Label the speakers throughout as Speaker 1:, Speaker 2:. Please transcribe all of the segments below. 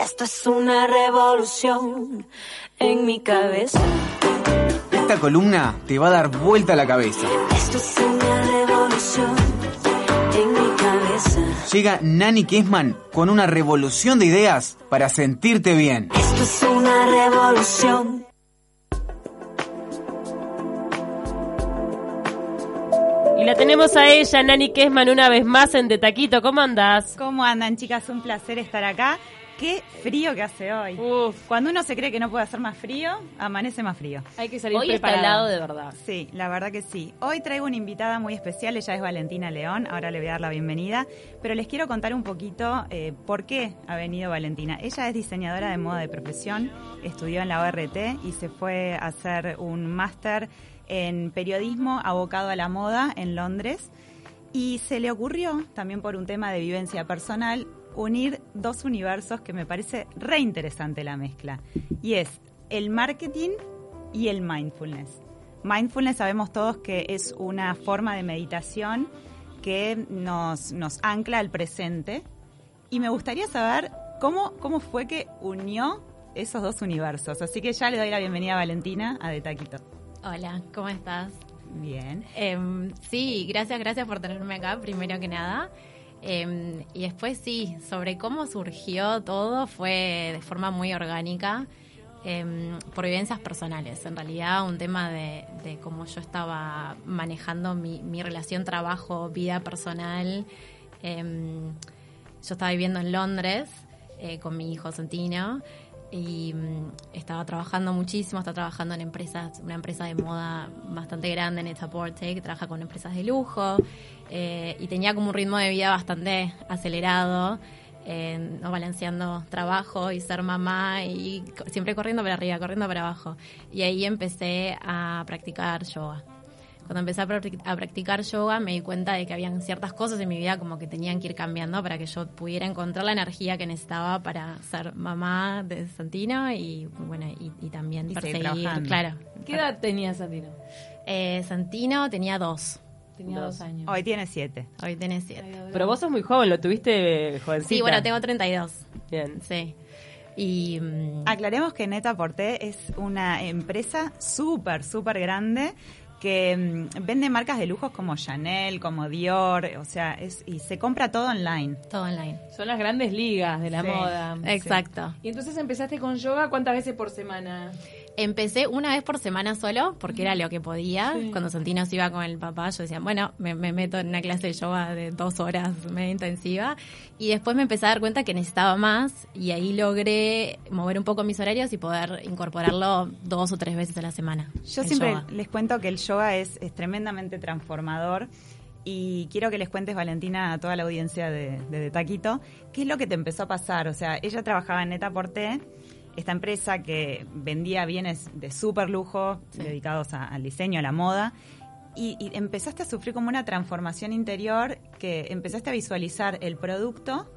Speaker 1: esto es una revolución en mi cabeza.
Speaker 2: Esta columna te va a dar vuelta a la cabeza.
Speaker 1: Esto es una revolución en mi cabeza.
Speaker 2: Llega Nani Kessman con una revolución de ideas para sentirte bien.
Speaker 1: Esto es una revolución.
Speaker 3: Y la tenemos a ella, Nani Kessman, una vez más en De Taquito. ¿Cómo andás?
Speaker 4: ¿Cómo andan, chicas? Un placer estar acá. Qué frío que hace hoy.
Speaker 3: Uf,
Speaker 4: Cuando uno se cree que no puede hacer más frío, amanece más frío.
Speaker 3: hay que salir
Speaker 5: Hoy está
Speaker 3: preparado.
Speaker 5: helado de verdad.
Speaker 4: Sí, la verdad que sí. Hoy traigo una invitada muy especial, ella es Valentina León, ahora le voy a dar la bienvenida, pero les quiero contar un poquito eh, por qué ha venido Valentina. Ella es diseñadora de moda de profesión, estudió en la ORT y se fue a hacer un máster en periodismo abocado a la moda en Londres y se le ocurrió, también por un tema de vivencia personal, unir dos universos que me parece re interesante la mezcla. Y es el marketing y el mindfulness. Mindfulness sabemos todos que es una forma de meditación que nos, nos ancla al presente. Y me gustaría saber cómo, cómo fue que unió esos dos universos. Así que ya le doy la bienvenida a Valentina a De Taquito.
Speaker 5: Hola, ¿cómo estás?
Speaker 4: Bien.
Speaker 5: Em, sí, gracias, gracias por tenerme acá, primero que nada. Em, y después sí, sobre cómo surgió todo fue de forma muy orgánica, em, por vivencias personales. En realidad, un tema de, cómo yo estaba manejando mi, relación trabajo-vida personal. Em, yo estaba viviendo en Londres eh, con mi hijo Santino y mm, estaba trabajando muchísimo, estaba trabajando en empresas, una empresa de moda bastante grande en Etaporte que trabaja con empresas de lujo eh, y tenía como un ritmo de vida bastante acelerado, no balanceando trabajo y ser mamá y siempre corriendo para arriba, corriendo para abajo. Y ahí empecé a practicar yoga. Cuando empecé a, practic- a practicar yoga me di cuenta de que habían ciertas cosas en mi vida como que tenían que ir cambiando para que yo pudiera encontrar la energía que necesitaba para ser mamá de Santino y bueno y, y también
Speaker 4: Y seguir
Speaker 5: perseguir, claro.
Speaker 3: ¿Qué edad tenía Santino?
Speaker 5: Eh, Santino tenía dos,
Speaker 3: Tenía dos,
Speaker 6: Dos.
Speaker 3: años.
Speaker 4: Hoy tiene siete.
Speaker 5: hoy tiene siete.
Speaker 6: Pero vos sos muy joven, lo tuviste jovencita.
Speaker 5: Sí, bueno, tengo 32,
Speaker 6: Bien.
Speaker 5: sí. Y mm,
Speaker 4: Aclaremos que Neta Porté es una empresa súper, súper grande que mm, vende marcas de lujos como Chanel, como Dior, o sea, es, y se compra todo online.
Speaker 5: todo online.
Speaker 3: Son las grandes ligas de la
Speaker 4: Sí,
Speaker 3: moda.
Speaker 5: Exacto.
Speaker 3: Y entonces empezaste con yoga, ¿cuántas veces por semana?
Speaker 5: Empecé una vez por semana solo, porque era lo que podía.
Speaker 3: Sí.
Speaker 5: Cuando Santino se iba con el papá, yo decía, bueno, me, me meto en una clase de yoga de dos horas, media intensiva. Y después me empecé a dar cuenta que necesitaba más, y ahí logré mover un poco mis horarios y poder incorporarlo dos o tres veces a la semana.
Speaker 4: Yo siempre
Speaker 5: yoga.
Speaker 4: les cuento que el yoga es, es tremendamente transformador y quiero que les cuentes, Valentina, a toda la audiencia de, de, De Taquito, qué es lo que te empezó a pasar. O sea, ella trabajaba en Neta Porté, esta empresa que vendía bienes de súper lujo
Speaker 5: Sí.
Speaker 4: dedicados a- al diseño, a la moda, y, y empezaste a sufrir como una transformación interior que empezaste a visualizar el producto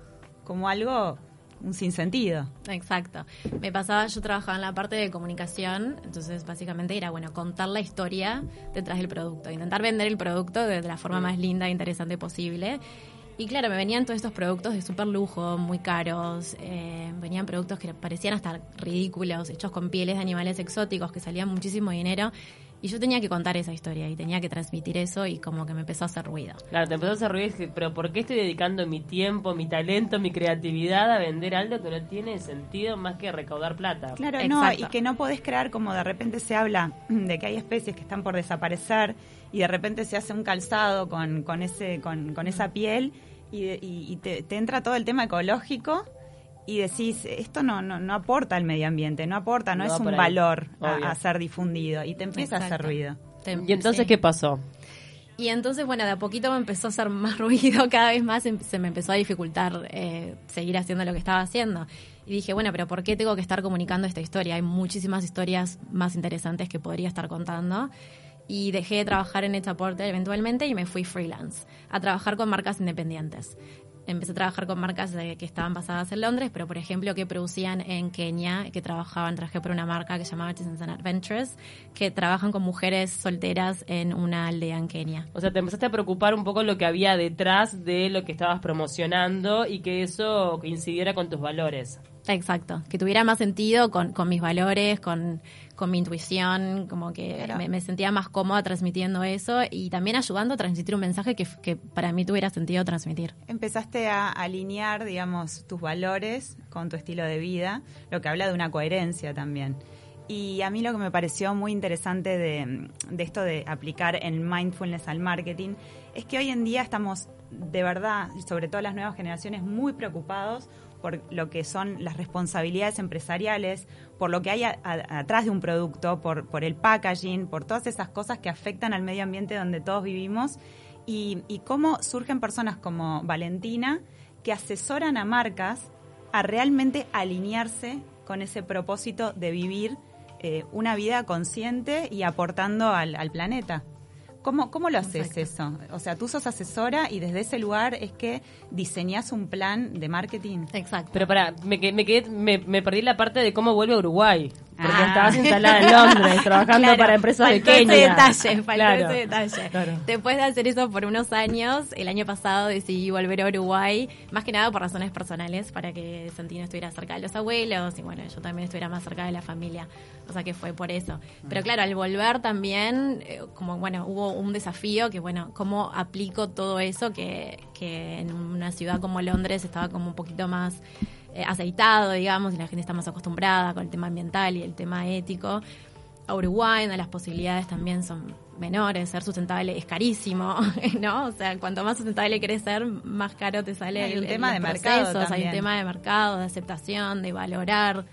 Speaker 4: como algo, un sinsentido.
Speaker 5: Exacto. Me pasaba, yo trabajaba en la parte de comunicación, entonces básicamente era, bueno, contar la historia detrás del producto, intentar vender el producto de la forma más linda e interesante posible. Y claro, me venían todos estos productos de súper lujo, muy caros, eh, venían productos que parecían hasta ridículos, hechos con pieles de animales exóticos, que salían muchísimo dinero. Y yo tenía que contar esa historia y tenía que transmitir eso y como que me empezó a hacer ruido.
Speaker 6: Claro, te empezó a hacer ruido y dije, pero ¿por qué estoy dedicando mi tiempo, mi talento, mi creatividad a vender algo que no tiene sentido más que recaudar plata?
Speaker 4: Claro, no,
Speaker 5: Exacto.
Speaker 4: y que no podés crear como de repente se habla de que hay especies que están por desaparecer y de repente se hace un calzado con, con, ese, con, con esa piel y, de- y- y te, te entra todo el tema ecológico y decís, esto no, no, no aporta al medio ambiente, no aporta, no, es un valor a, ser difundido y te empieza a hacer ruido.
Speaker 6: ¿Y entonces
Speaker 5: sí.
Speaker 6: qué pasó?
Speaker 5: Y entonces, bueno, de a poquito me empezó a hacer más ruido, cada vez más em- se me empezó a dificultar eh, seguir haciendo lo que estaba haciendo. Y dije, bueno, pero ¿por qué tengo que estar comunicando esta historia? Hay muchísimas historias más interesantes que podría estar contando. Y dejé de trabajar en Etaporte eventualmente y me fui freelance, a trabajar con marcas independientes. Empecé a trabajar con marcas de- que estaban basadas en Londres, pero por ejemplo que producían en Kenia, que trabajaban, trabajé por una marca que se llamaba Artisans and Adventures, que trabajan con mujeres solteras en una aldea en Kenia.
Speaker 6: O sea, te empezaste a preocupar un poco lo que había detrás de lo que estabas promocionando y que eso coincidiera con tus valores.
Speaker 5: Exacto, que tuviera más sentido con, con mis valores, con, con mi intuición, como que
Speaker 4: Claro.
Speaker 5: me, me sentía más cómoda transmitiendo eso y también ayudando a transmitir un mensaje que, que para mí tuviera sentido transmitir.
Speaker 4: Empezaste a alinear, digamos, tus valores con tu estilo de vida, lo que habla de una coherencia también. Y a mí lo que me pareció muy interesante de, esto de aplicar el mindfulness al marketing es que hoy en día estamos de verdad, sobre todo las nuevas generaciones, muy preocupados por lo que son las responsabilidades empresariales, por lo que hay atrás de un producto, por, por el packaging, por todas esas cosas que afectan al medio ambiente donde todos vivimos y, y cómo surgen personas como Valentina que asesoran a marcas a realmente alinearse con ese propósito de vivir eh, una vida consciente y aportando al, al planeta. ¿Cómo, ¿Cómo lo haces eso? O sea, tú sos asesora y desde ese lugar es que diseñás un plan de marketing.
Speaker 5: Exacto.
Speaker 6: Pero para, me, me, quedé- me, me perdí la parte de cómo vuelve a Uruguay. Porque
Speaker 4: Ah.
Speaker 6: estabas instalada en Londres, trabajando
Speaker 5: Claro,
Speaker 6: para empresas de Kenia.
Speaker 5: Ese detalle, faltó
Speaker 6: Claro.
Speaker 5: ese detalle.
Speaker 6: Claro.
Speaker 5: Después de hacer eso por unos años, el año pasado decidí volver a Uruguay, más que nada por razones personales, para que Santino estuviera cerca de los abuelos y bueno, yo también estuviera más cerca de la familia. O sea que fue por eso. Pero claro, al volver también, eh, como bueno, hubo un desafío que bueno, cómo aplico todo eso que, que en una ciudad como Londres estaba como un poquito más eh, aceitado, digamos, y la gente está más acostumbrada con el tema ambiental y el tema ético. A Uruguay, donde las posibilidades también son menores, ser sustentable es carísimo, ¿no? O sea, cuanto más sustentable querés ser, más caro te sale
Speaker 4: Hay un
Speaker 5: el-
Speaker 4: tema de mercado
Speaker 5: procesos, Hay
Speaker 4: también.
Speaker 5: un tema de mercado, de aceptación, de valorar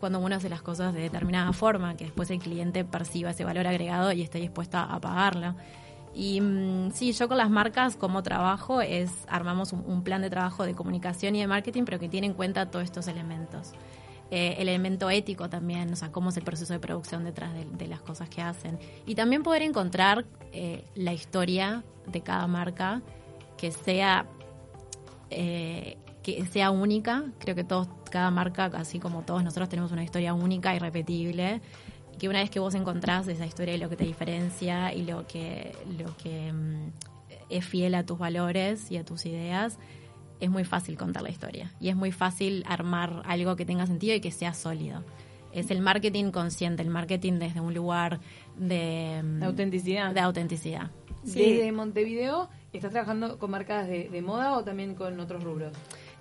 Speaker 5: cuando uno hace las cosas de determinada forma, que después el cliente perciba ese valor agregado y esté dispuesto a pagarlo. Y mm, sí, yo con las marcas como trabajo es armamos un, plan de trabajo de comunicación y de marketing, pero que tiene en cuenta todos estos elementos. Eh, el elemento ético también, o sea, cómo es el proceso de producción detrás de, de las cosas que hacen. Y también poder encontrar eh, la historia de cada marca que sea eh, que sea única. Creo que todos, cada marca, así como todos nosotros, tenemos una historia única y repetible. Que una vez que vos encontrás esa historia y lo que te diferencia y lo que, lo que mm, es fiel a tus valores y a tus ideas, es muy fácil contar la historia. Y es muy fácil armar algo que tenga sentido y que sea sólido. Es el marketing consciente, el marketing desde un lugar de, mm,
Speaker 7: De autenticidad.
Speaker 5: De autenticidad.
Speaker 7: Desde Montevideo, ¿estás trabajando con marcas de, de moda o también con otros rubros?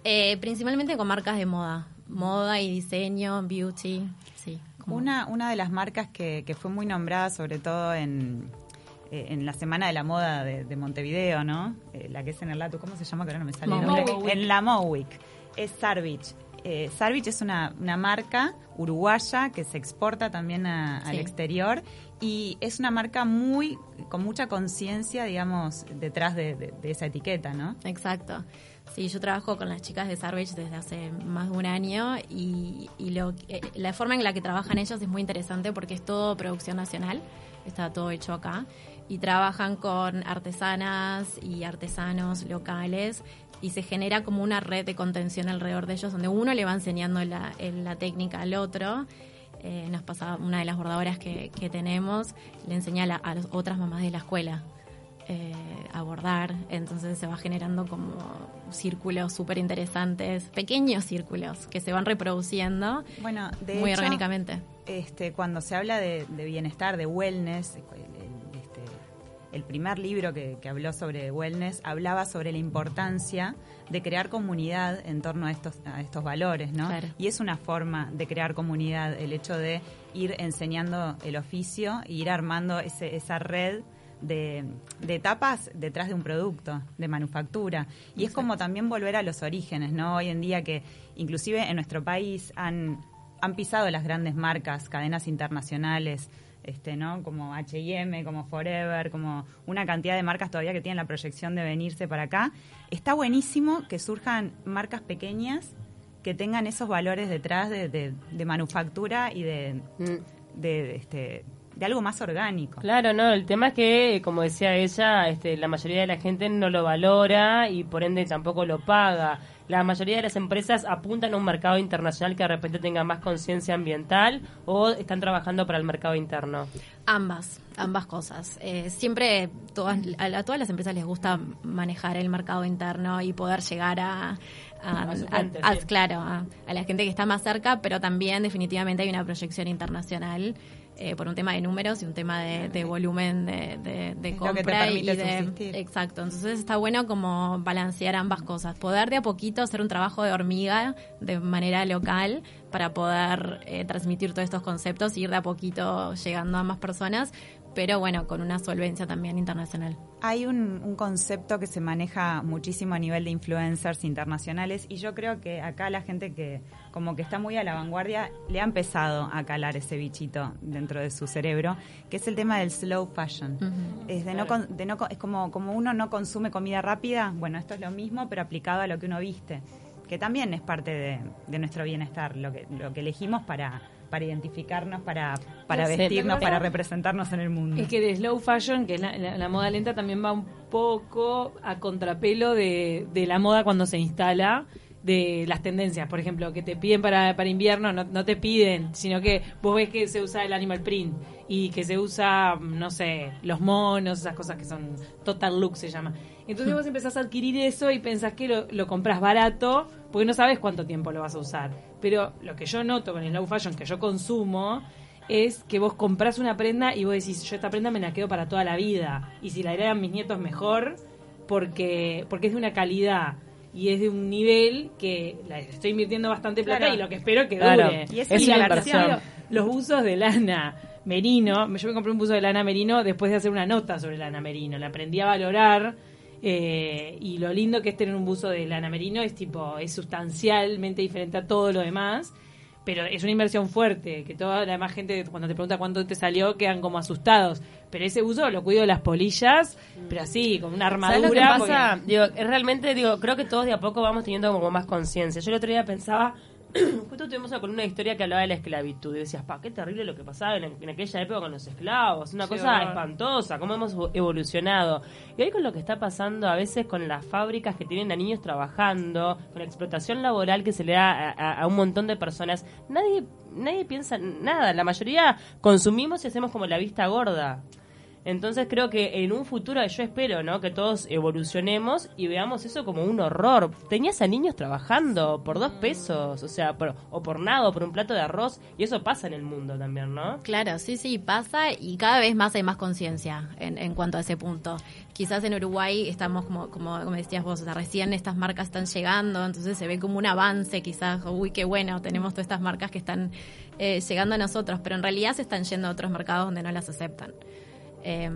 Speaker 5: Eh, principalmente con marcas de moda. Moda y diseño, beauty, sí. Como-
Speaker 4: Una, una de las marcas que, que fue muy nombrada, sobre todo en, eh, en la Semana de la Moda de, de Montevideo, ¿no? Eh, la que es en el Latu, ¿cómo se llama? Que ahora no me sale el nombre.
Speaker 7: Mowwick.
Speaker 4: En la Mowwick. Es Sarvich. Eh, Sarvich es una, una marca uruguaya que se exporta también a- al exterior y es una marca muy con mucha conciencia, digamos, detrás de, esa etiqueta, ¿no?
Speaker 5: Exacto. Sí, yo trabajo con las chicas de Sarvage desde hace más de un año y, y lo, eh, la forma en la que trabajan ellas es muy interesante porque es todo producción nacional, está todo hecho acá y trabajan con artesanas y artesanos locales y se genera como una red de contención alrededor de ellos donde uno le va enseñando la, la técnica al otro. Eh, nos pasa una de las bordadoras que, que tenemos, le enseña a, la- a las otras mamás de la escuela eh, abordar, entonces se va generando como círculos súper interesantes, pequeños círculos que se van reproduciendo
Speaker 4: Bueno, de
Speaker 5: muy
Speaker 4: hecho,
Speaker 5: orgánicamente.
Speaker 4: este, cuando se habla de, de bienestar, de wellness, el, el- el primer libro que, que habló sobre wellness hablaba sobre la importancia de crear comunidad en torno a estos, a estos valores, ¿no?
Speaker 5: Claro.
Speaker 4: Y es una forma de crear comunidad, el hecho de ir enseñando el oficio e ir armando ese, esa red de, de etapas detrás de un producto, de manufactura. Y es como también volver a los orígenes, ¿no? Hoy en día que inclusive en nuestro país han, han pisado las grandes marcas, cadenas internacionales, este, ¿no? Como H&M, como Forever, como una cantidad de marcas todavía que tienen la proyección de venirse para acá. Está buenísimo que surjan marcas pequeñas que tengan esos valores detrás de, de- de manufactura y de,
Speaker 6: Mm.
Speaker 4: de, este, de algo más orgánico.
Speaker 6: Claro, no, el tema es que, como decía ella, este, la mayoría de la gente no lo valora y por ende tampoco lo paga. La mayoría de las empresas apuntan a un mercado internacional que de repente tenga más conciencia ambiental o están trabajando para el mercado interno.
Speaker 5: Ambas, ambas cosas. Eh, siempre todas, a, a todas las empresas les gusta manejar el mercado interno y poder llegar a, a,
Speaker 6: A su
Speaker 5: a-
Speaker 6: gente,
Speaker 5: a-
Speaker 6: sí.
Speaker 5: claro, a, a la gente que está más cerca, pero también definitivamente hay una proyección internacional eh, por un tema de números y un tema de, de volumen de, de, compra y de
Speaker 4: subsistir.
Speaker 5: exacto. Entonces está bueno como balancear ambas cosas, poder de a poquito hacer un trabajo de hormiga de manera local para poder eh, transmitir todos estos conceptos y ir de a poquito llegando a más personas, pero bueno, con una solvencia también internacional.
Speaker 4: Hay un, un concepto que se maneja muchísimo a nivel de influencers internacionales y yo creo que acá la gente que como que está muy a la vanguardia le ha empezado a calar ese bichito dentro de su cerebro, que es el tema del slow fashion. Es de no, con- de no es como como uno no consume comida rápida, bueno, esto es lo mismo pero aplicado a lo que uno viste, que también es parte de, de nuestro bienestar, lo que lo que elegimos para para identificarnos, para, para vestirnos, para representarnos en el mundo.
Speaker 7: Es que el slow fashion, que es la, la- la moda lenta, también va un poco a contrapelo de, de la moda cuando se instala de las tendencias, por ejemplo, que te piden para, para invierno, no, no te piden, sino que vos ves que se usa el animal print y que se usa, no sé, los monos, esas cosas que son total look se llama. Entonces vos empezás a adquirir eso y pensás que lo, lo compras barato porque no sabes cuánto tiempo lo vas a usar. Pero lo que yo noto con el slow fashion que yo consumo es que vos comprás una prenda y vos decís, yo esta prenda me la quedo para toda la vida. Y si la heredan mis nietos mejor, porque, porque es de una calidad y es de un nivel que la estoy invirtiendo bastante plata
Speaker 4: Claro.
Speaker 7: y lo que espero es que
Speaker 6: Claro.
Speaker 7: dure.
Speaker 4: Y es
Speaker 6: Es
Speaker 7: la
Speaker 6: una.
Speaker 7: Los buzos de lana merino, yo me compré un buzo de lana merino después de hacer una nota sobre lana merino, la aprendí a valorar eh, y lo lindo que es tener un buzo de lana merino es tipo, es sustancialmente diferente a todo lo demás, pero es una inversión fuerte, que toda la demás gente cuando te pregunta cuánto te salió quedan como asustados, pero ese buzo lo cuido de las polillas, pero así, con una
Speaker 6: ¿Sabes lo que
Speaker 7: armadura.
Speaker 6: pasa?
Speaker 7: porque-
Speaker 6: Digo, es realmente, digo, creo que todos de a poco vamos teniendo como más conciencia. Yo el otro día pensaba, justo tuvimos una columna de historia que hablaba de la esclavitud y decías, pa, qué terrible lo que pasaba en, en aquella época con los esclavos, una
Speaker 7: Sí,
Speaker 6: cosa espantosa, cómo hemos evolucionado. Y hoy con lo que está pasando a veces con las fábricas que tienen a niños trabajando, con la explotación laboral que se le da a, a- a un montón de personas, nadie nadie piensa en nada, la mayoría consumimos y hacemos como la vista gorda. Entonces creo que en un futuro, yo espero, ¿no? Que todos evolucionemos y veamos eso como un horror. Tenías a niños trabajando por dos pesos, o sea, por- o por nada, o por un plato de arroz, y eso pasa en el mundo también, ¿no?
Speaker 5: Claro, sí, sí, pasa y cada vez más hay más conciencia en, en cuanto a ese punto. Quizás en Uruguay estamos, como, como, como decías vos, o sea, recién estas marcas están llegando, entonces se ve como un avance, quizás, uy, qué bueno, tenemos todas estas marcas que están eh, llegando a nosotros, pero en realidad se están yendo a otros mercados donde no las aceptan. Eh,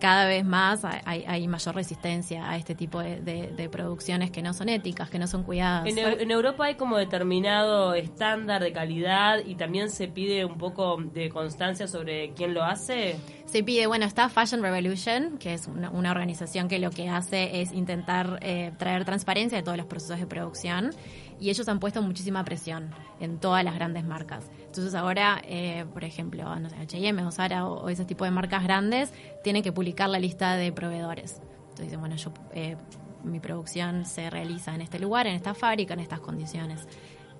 Speaker 5: cada vez más hay, mayor resistencia a este tipo de, de- de producciones que no son éticas, que no son cuidadas.
Speaker 6: En Europa hay como determinado estándar de calidad y también se pide un poco de constancia sobre quién lo hace.
Speaker 5: Se pide, bueno, está Fashion Revolution, que es una, una organización que lo que hace es intentar eh, traer transparencia de todos los procesos de producción y ellos han puesto muchísima presión en todas las grandes marcas. Entonces ahora, eh, por ejemplo, no sé, H&M o Zara o, o ese tipo de marcas grandes tienen que publicar la lista de proveedores. Entonces dicen, bueno, yo, eh, mi producción se realiza en este lugar, en esta fábrica, en estas condiciones.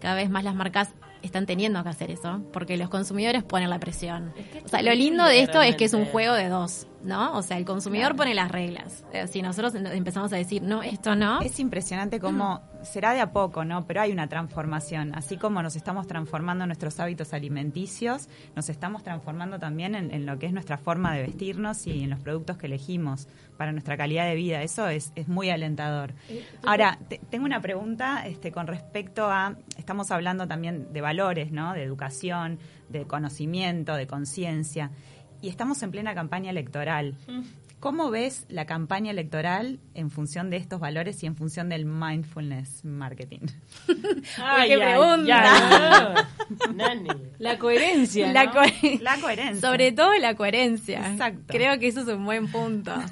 Speaker 5: Cada vez más las marcas están teniendo que hacer eso, porque los consumidores ponen la presión. O sea, lo lindo de esto es que es un juego de dos, ¿no? O sea, el consumidor pone las reglas. Eh, Si nosotros empezamos a decir, no, esto no,
Speaker 4: Es impresionante cómo será de a poco, ¿no? Pero hay una transformación. Así como nos estamos transformando en nuestros hábitos alimenticios, nos estamos transformando también en, en lo que es nuestra forma de vestirnos y en los productos que elegimos para nuestra calidad de vida. Eso es, es muy alentador. Ahora, te- tengo una pregunta este, con respecto a, estamos hablando también de valores, ¿no? De educación, de conocimiento, de conciencia. Y estamos en plena campaña electoral. ¿Cómo ves la campaña electoral en función de estos valores y en función del mindfulness marketing?
Speaker 6: Ay,
Speaker 5: qué pregunta.
Speaker 7: La coherencia.
Speaker 5: la,
Speaker 7: ¿no?
Speaker 5: co-
Speaker 4: La coherencia.
Speaker 5: Sobre todo la coherencia.
Speaker 4: Exacto.
Speaker 5: Creo que eso es un buen punto.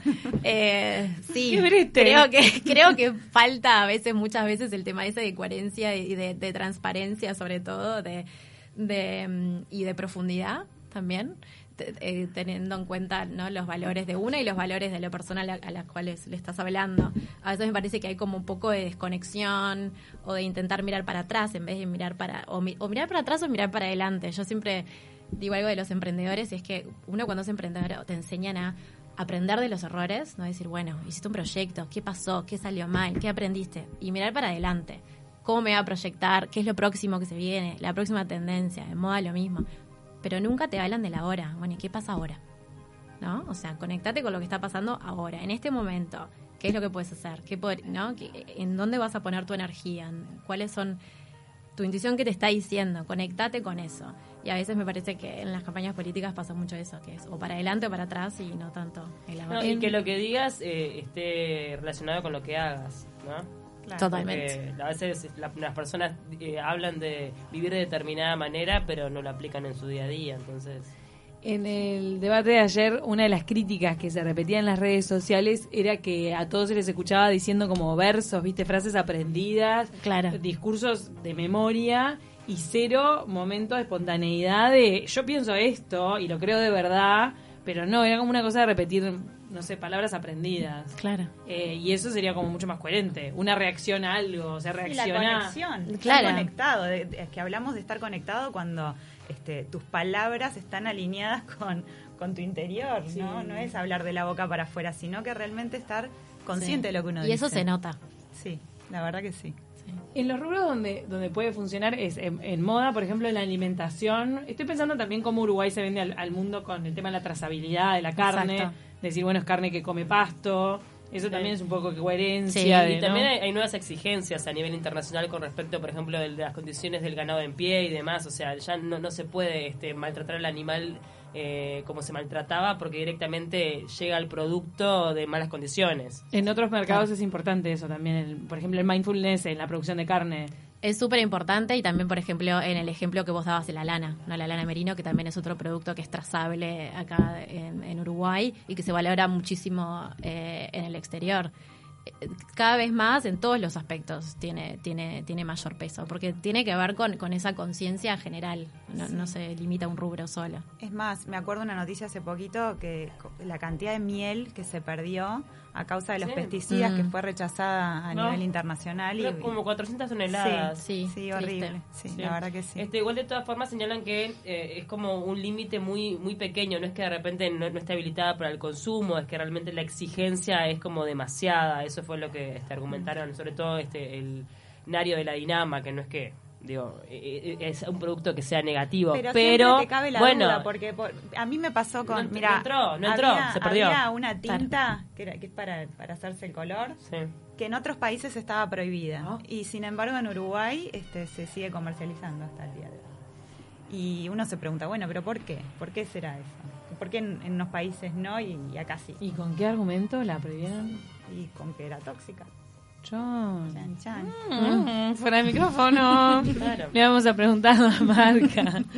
Speaker 5: Eh, sí,
Speaker 7: Qué brete.
Speaker 5: creo que creo que falta a veces, muchas veces, el tema ese de coherencia y de, de transparencia, sobre todo, de, de mm, y de profundidad también. Eh, teniendo en cuenta ¿no? los valores de una y los valores de la persona a la, a la cual le estás hablando. A veces me parece que hay como un poco de desconexión o de intentar mirar para atrás en vez de mirar para o, mi- o mirar para atrás o mirar para adelante. Yo siempre digo algo de los emprendedores y es que uno cuando es emprendedor te enseñan a aprender de los errores, no decir, bueno, hiciste un proyecto, ¿qué pasó? ¿Qué salió mal? ¿Qué aprendiste? Y mirar para adelante. cómo me va a proyectar, qué es lo próximo que se viene, la próxima tendencia, en moda lo mismo. Pero nunca te hablan de la hora. Bueno, ¿y qué pasa ahora? ¿No? O sea, conectate con lo que está pasando ahora, en este momento. ¿Qué es lo que puedes hacer? ¿Qué pod- ¿no? ¿Qué- ¿En dónde vas a poner tu energía? ¿Cuáles son tu intuición que te está diciendo? Conectate con eso. Y a veces me parece que en las campañas políticas pasa mucho eso, que es o para adelante o para atrás y no tanto el
Speaker 6: No, y que lo que digas eh, esté relacionado con lo que hagas, ¿no?
Speaker 4: Claro.
Speaker 5: Totalmente.
Speaker 6: Porque a veces la- las personas eh, hablan de vivir de determinada manera, pero no lo aplican en su día a día, entonces...
Speaker 7: En el debate de ayer, una de las críticas que se repetía en las redes sociales era que a todos se les escuchaba diciendo como versos, viste, frases aprendidas,
Speaker 5: Claro.
Speaker 7: discursos de memoria y cero momento de espontaneidad de yo pienso esto y lo creo de verdad, pero no, era como una cosa de repetir, no sé, palabras aprendidas.
Speaker 5: Claro.
Speaker 7: Eh, y eso sería como mucho más coherente. Una reacción a algo, o sea,
Speaker 4: Y la
Speaker 7: reacciona.
Speaker 4: conexión, estar
Speaker 5: Claro.
Speaker 4: conectado. es que hablamos de estar conectado cuando este, tus palabras están alineadas con, con tu interior, ¿no? No es hablar de la boca para afuera, sino que realmente estar consciente de lo que uno
Speaker 5: Y
Speaker 4: dice.
Speaker 5: eso se nota.
Speaker 4: Sí, la verdad que sí.
Speaker 7: En los rubros donde, donde puede funcionar es en, en moda, por ejemplo, en la alimentación. Estoy pensando también cómo Uruguay se vende al, al mundo con el tema de la trazabilidad de la carne.
Speaker 5: Exacto.
Speaker 7: Decir, bueno, es carne que come pasto. Eso también es un poco coherencia.
Speaker 5: Sí,
Speaker 7: de,
Speaker 6: Y también
Speaker 7: ¿no?
Speaker 6: hay, hay nuevas exigencias a nivel internacional con respecto, por ejemplo, de, de las condiciones del ganado en pie y demás. O sea, ya no, no se puede este, maltratar al animal eh, como se maltrataba porque directamente llega al producto de malas condiciones.
Speaker 7: En otros mercados es importante eso también. el- por ejemplo, el mindfulness en la producción de carne.
Speaker 5: Es súper importante y también, por ejemplo, en el ejemplo que vos dabas de la lana, ¿no? la lana merino, que también es otro producto que es trazable acá en, en Uruguay y que se valora muchísimo eh, en el exterior. Cada vez más, en todos los aspectos, tiene, tiene, tiene mayor peso, porque tiene que ver con, con esa conciencia general, no, no se limita a un rubro solo.
Speaker 4: Es más, me acuerdo una noticia hace poquito que la cantidad de miel que se perdió a causa de los
Speaker 6: Sí.
Speaker 4: pesticidas
Speaker 5: Mm.
Speaker 4: que fue rechazada a
Speaker 6: No.
Speaker 4: nivel internacional. y
Speaker 6: como 400 toneladas.
Speaker 5: Sí,
Speaker 4: horrible. Sí,
Speaker 6: Sí.
Speaker 4: la verdad que sí.
Speaker 6: Este, igual de todas formas señalan que eh, es como un límite muy muy pequeño, no es que de repente no, no esté habilitada para el consumo, es que realmente la exigencia es como demasiada, eso fue lo que este, argumentaron, sobre todo este el Nario de la Dinama, que no es que digo eh, eh, es un producto que sea negativo,
Speaker 4: Pero, te cabe la
Speaker 6: bueno,
Speaker 4: duda, porque por- a mí me pasó con.
Speaker 6: No-
Speaker 4: mira,
Speaker 6: no entró, no entró,
Speaker 4: había,
Speaker 6: se perdió.
Speaker 4: había una tinta que, era, que es para, para hacerse el color,
Speaker 6: sí.
Speaker 4: que en otros países estaba prohibida.
Speaker 6: Ah.
Speaker 4: Y sin embargo, en Uruguay este, se sigue comercializando hasta el día de hoy. Y uno se pregunta, bueno, ¿pero por qué? ¿Por qué será eso? ¿Por qué en, en unos países no y, y acá sí?
Speaker 7: ¿Y con qué argumento la prohibieron?
Speaker 4: Y con que era tóxica. Chan, chan.
Speaker 7: Mm, fuera de micrófono.
Speaker 6: Claro.
Speaker 7: Le vamos a preguntar a la marca.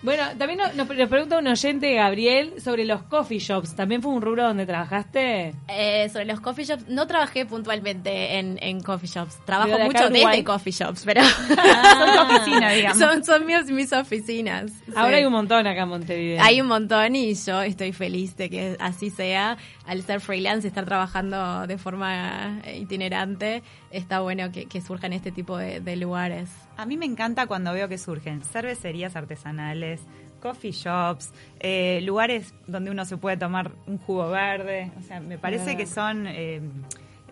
Speaker 7: Bueno, también nos, nos pregunta un oyente, Gabriel, sobre los coffee shops. ¿También fue un rubro donde trabajaste?
Speaker 5: Eh, sobre los coffee shops, no trabajé puntualmente en, en coffee shops. Trabajo
Speaker 7: de
Speaker 5: mucho desde coffee shops, pero
Speaker 4: son tu oficina, digamos.
Speaker 5: son, son mis, mis oficinas.
Speaker 7: Ahora
Speaker 5: Sí.
Speaker 7: hay un montón acá en Montevideo.
Speaker 5: Hay un montón y yo estoy feliz de que así sea. Al ser freelance, estar trabajando de forma itinerante, está bueno que, que surjan este tipo de, de lugares.
Speaker 4: A mí me encanta cuando veo que surgen cervecerías artesanales, coffee shops, eh, lugares donde uno se puede tomar un jugo verde. O sea, me parece que son eh,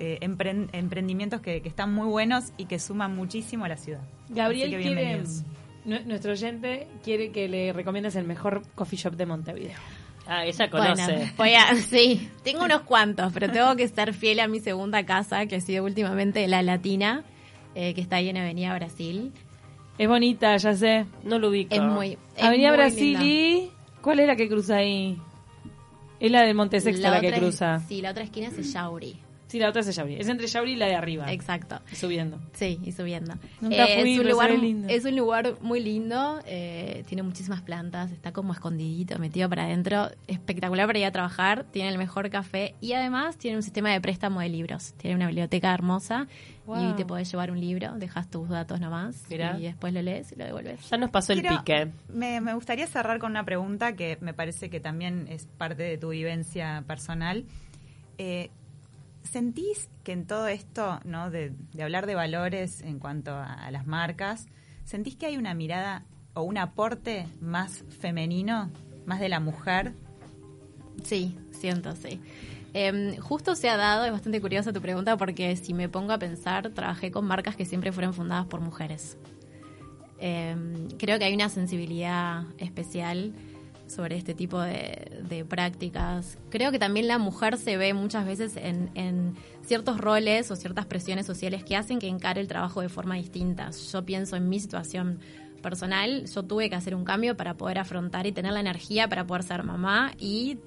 Speaker 4: eh, empren- emprendimientos que, que están muy buenos y que suman muchísimo a la ciudad.
Speaker 7: Gabriel quiere, nuestro oyente quiere que le recomiendes el mejor coffee shop de Montevideo.
Speaker 6: Ah, ella conoce.
Speaker 5: Bueno, voy a, sí, tengo unos cuantos, pero tengo que ser fiel a mi segunda casa, que ha sido últimamente La Latina, eh, que está ahí en Avenida Brasil.
Speaker 7: Es bonita, ya sé.
Speaker 6: No lo ubico.
Speaker 5: Es muy. es
Speaker 7: Avenida
Speaker 5: muy
Speaker 7: Brasil
Speaker 5: linda.
Speaker 7: y... ¿Cuál es la que cruza ahí? Es la del Monte Sexto la, que
Speaker 5: es-
Speaker 7: cruza.
Speaker 5: sí, la otra esquina es Yauri.
Speaker 7: Sí, la otra es Yauri. Es entre Yauri y la de arriba.
Speaker 5: Exacto.
Speaker 7: Subiendo.
Speaker 5: Sí, y subiendo.
Speaker 7: Nunca
Speaker 5: Eh,
Speaker 7: fui,
Speaker 5: es, un lugar,
Speaker 7: lindo.
Speaker 5: es un lugar muy lindo, eh, tiene muchísimas plantas, está como escondidito, metido para adentro, espectacular para ir a trabajar, tiene el mejor café y además tiene un sistema de préstamo de libros, tiene una biblioteca hermosa y
Speaker 7: Wow.
Speaker 5: te podés llevar un libro, dejas tus datos nomás
Speaker 6: Mirá.
Speaker 5: y después lo lees y lo devuelves.
Speaker 6: Ya nos pasó el pique.
Speaker 4: Me, me gustaría cerrar con una pregunta que me parece que también es parte de tu vivencia personal. Eh, ¿Sentís que en todo esto, ¿no? de, hablar de valores en cuanto a, a las marcas, ¿sentís que hay una mirada o un aporte más femenino, más de la mujer?
Speaker 5: Sí, siento, sí. Em, justo se ha dado, es bastante curiosa tu pregunta, porque si me pongo a pensar, trabajé con marcas que siempre fueron fundadas por mujeres. Em, creo que hay una sensibilidad especial sobre este tipo de, prácticas. Creo que también la mujer se ve muchas veces en, ciertos roles o ciertas presiones sociales que hacen que encare el trabajo de forma distinta. Yo pienso en mi situación personal, yo tuve que hacer un cambio para poder afrontar y tener la energía para poder ser mamá y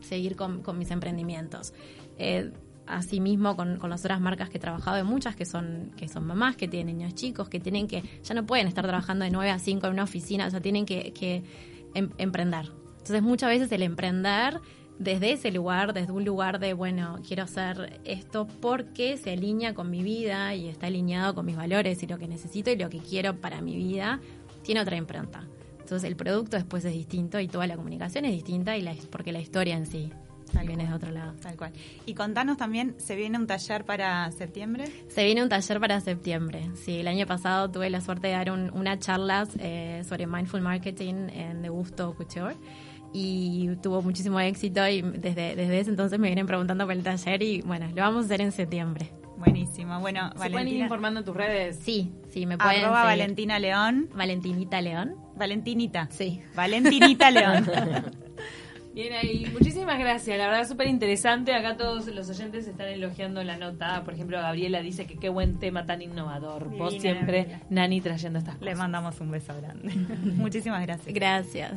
Speaker 5: seguir con, mis emprendimientos. Eh, asimismo con, las otras marcas que he trabajado, hay muchas que son, que son mamás, que tienen niños chicos, que tienen que, ya no pueden estar trabajando de 9 a 5 en una oficina, o sea, tienen que em- emprender. Entonces muchas veces el emprender desde ese lugar, desde un lugar de, bueno, quiero hacer esto porque se alinea con mi vida y está alineado con mis valores y lo que necesito y lo que quiero para mi vida, tiene otra impronta. Entonces el producto después es distinto y toda la comunicación es distinta y la, porque la historia en sí también es de otro lado.
Speaker 4: Tal cual. Y contanos también, ¿se viene un taller para septiembre?
Speaker 5: Se viene un taller para septiembre. Sí, el año pasado tuve la suerte de dar un- una charla eh, sobre mindful marketing en De Gusto Couture y tuvo muchísimo éxito y desde, desde ese entonces me vienen preguntando por el taller y bueno, lo vamos a hacer en septiembre.
Speaker 4: Buenísimo. Bueno,
Speaker 7: Se pueden ir
Speaker 4: Valentina.
Speaker 7: informando en tus redes.
Speaker 5: Sí, sí, me pueden
Speaker 4: Arroba
Speaker 5: seguir.
Speaker 4: Valentina León.
Speaker 5: Valentinita León.
Speaker 4: Valentinita.
Speaker 5: Sí.
Speaker 4: Valentinita León.
Speaker 7: Bien ahí, muchísimas gracias, la verdad súper interesante. Acá todos los oyentes están elogiando la nota. Por ejemplo, Gabriela dice que qué buen tema tan innovador. Vos siempre,
Speaker 4: Gabriela.
Speaker 7: Nani, trayendo estas cosas.
Speaker 4: Le mandamos un beso grande. Muchísimas gracias.
Speaker 5: Gracias.